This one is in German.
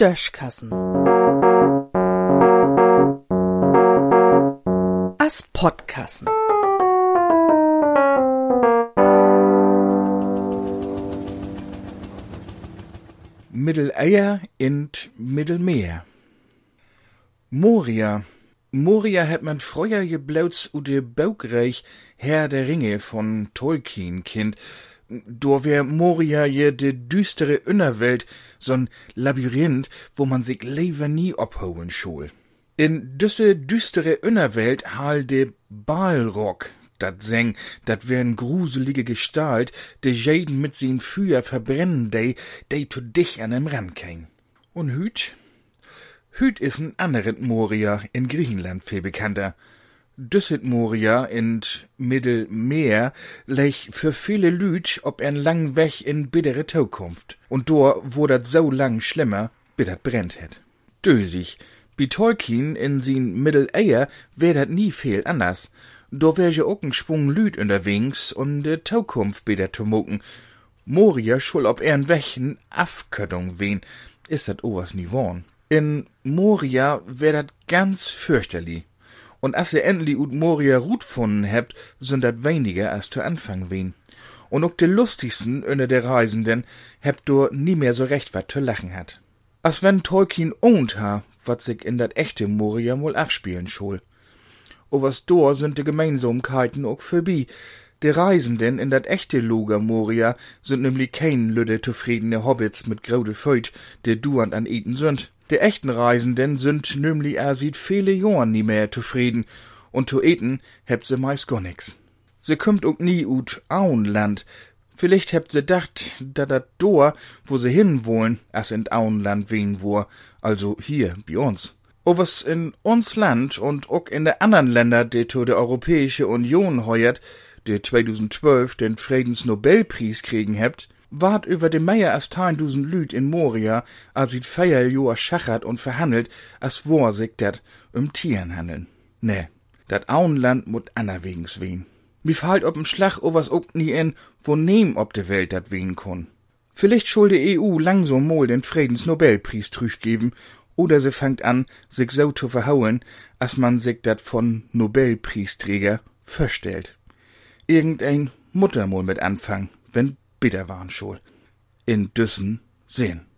Döschkassen. As Podkassen. Mitteleier in Mittelmeer. Moria. Moria hat man früher geblauts u de Baugreich Herr der Ringe von Tolkien kind. Do wär Moria je de düstere Innerwelt, so'n Labyrinth, wo man sich lieber nie abholen schul. In düsse düstere Innerwelt hal de Balrog, dat seng, dat wär'n gruselige Gestalt, de jeden mit sin Feuer verbrennen de, de zu dich an em ran kein. Und hüt? Hüt is n anderen Moria in Griechenland viel bekannter. Düsset Moria in Mittelmeer lech für viele Lüd ob en lang Weg in bittere Zukunft. Und dor wo dat so lang schlimmer, bis dat brennt het. Dösig. Bi Tolkien in sin Mitteleier wär dat nie viel anders. Do wär je ook n Schwung Lüd unterwegs und de Zukunft bitter zu. Moria schul ob ern Weg n Afköttung wen, is dat owas nie worn. In Moria wär dat ganz fürchterlich. Und as ihr endlich ut Moria Rut gefunden hebt, sind dat weniger als zu Anfang wen. Und ook de lustigsten unter der Reisenden hebt do nie mehr so recht wat zu lachen hat. As wenn Tolkien ohnt ha, wat sich in dat echte Moria wohl abspielen schul. O was do sind de Gemeinsamkeiten ook vorbei. De Reisenden in dat echte Loga Moria sind nämlich kein lüde zufriedene Hobbits mit grode Feut, de duand an eten sind. De echten Reisenden sind nämlich er sieht viele Jahren nie mehr zufrieden, und zu eten hebt se meist gar nix. Se kümmt ook nie ut Auenland. Vielleicht hebt se dacht, da dat dor, wo se hin wollen, as in Auenland wen wo, also hier, bei uns. O was in uns Land und ook in de anderen Länder, die zu der Europäische Union heuert, die 2012 den Friedensnobelpreis kriegen hebt, ward über de Meier as tausend Lüd in Moria, as it feier Joa schachert und verhandelt, as wor sich dat um Tieren handeln. Ne, dat Auenland mut anerwegens wen. Mi fallt ob'm Schlag o was ook nie in, wo nehm ob de Welt dat wen kun. Vielleicht schul de EU langsam mal den Friedensnobelpreis trüch geben, oder sie fangt an, sich so zu verhauen, as man sich dat von Nobelpreisträger verstellt. Irgendein Muttermol mit anfangen, wenn bitter waren. In Düssen sehen.